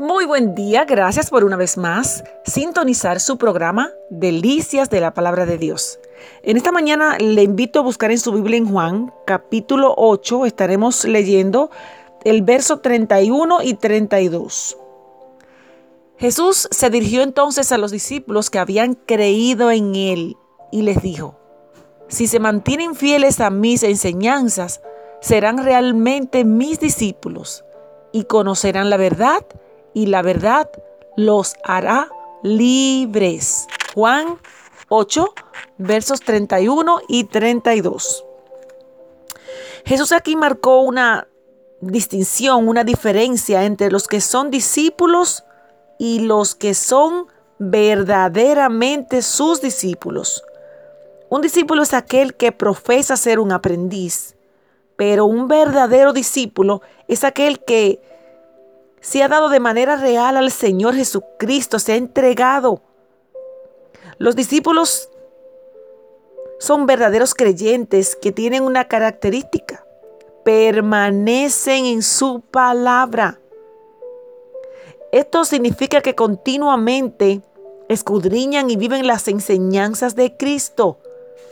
Muy buen día, gracias por una vez más sintonizar su programa Delicias de la Palabra de Dios. En esta mañana le invito a buscar en su Biblia en Juan, capítulo 8, estaremos leyendo el verso 31 y 32. Jesús se dirigió entonces a los discípulos que habían creído en Él y les dijo, si se mantienen fieles a mis enseñanzas, serán realmente mis discípulos y conocerán la verdad y la verdad los hará libres. Juan 8, versos 31 y 32. Jesús aquí marcó una distinción, una diferencia entre los que son discípulos y los que son verdaderamente sus discípulos. Un discípulo es aquel que profesa ser un aprendiz, pero un verdadero discípulo es aquel que se ha dado de manera real al Señor Jesucristo, se ha entregado. Los discípulos son verdaderos creyentes que tienen una característica, permanecen en su palabra. Esto significa que continuamente escudriñan y viven las enseñanzas de Cristo,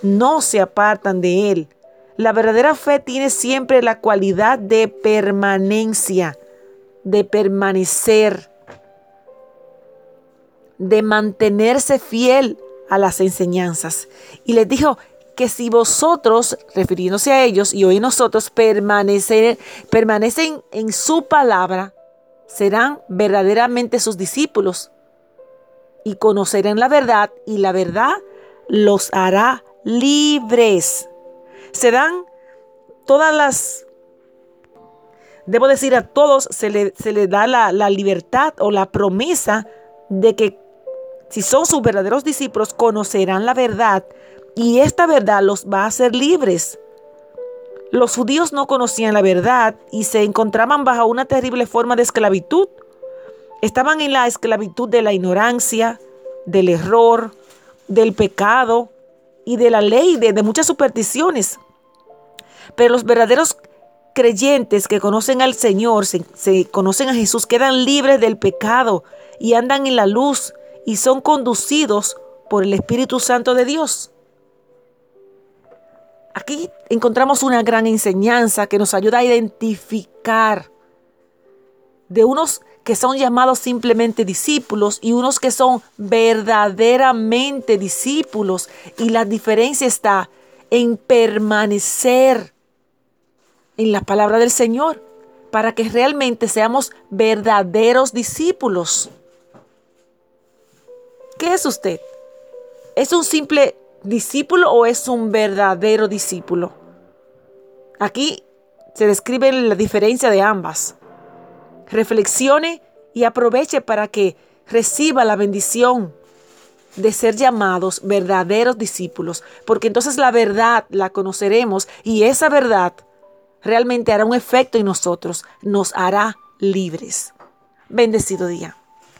no se apartan de Él. La verdadera fe tiene siempre la cualidad de permanencia de permanecer, de mantenerse fiel a las enseñanzas. Y les dijo que si vosotros, refiriéndose a ellos y hoy nosotros, permanecer, permanecen en su palabra, serán verdaderamente sus discípulos y conocerán la verdad y la verdad los hará libres. Se dan todas las debo decir a todos, se le, se le da la, la libertad o la promesa de que si son sus verdaderos discípulos, conocerán la verdad y esta verdad los va a hacer libres. Los judíos no conocían la verdad y se encontraban bajo una terrible forma de esclavitud. Estaban en la esclavitud de la ignorancia, del error, del pecado y de la ley, de, de muchas supersticiones. Pero los verdaderos creyentes que conocen al Señor, se, conocen a Jesús, quedan libres del pecado y andan en la luz y son conducidos por el Espíritu Santo de Dios. Aquí encontramos una gran enseñanza que nos ayuda a identificar de unos que son llamados simplemente discípulos y unos que son verdaderamente discípulos. Y la diferencia está en permanecer en la palabra del Señor para que realmente seamos verdaderos discípulos. ¿Qué es usted? ¿Es un simple discípulo o es un verdadero discípulo? Aquí se describe la diferencia de ambas. Reflexione y aproveche para que reciba la bendición de ser llamados verdaderos discípulos, porque entonces la verdad la conoceremos y esa verdad realmente hará un efecto en nosotros, nos hará libres. Bendecido día.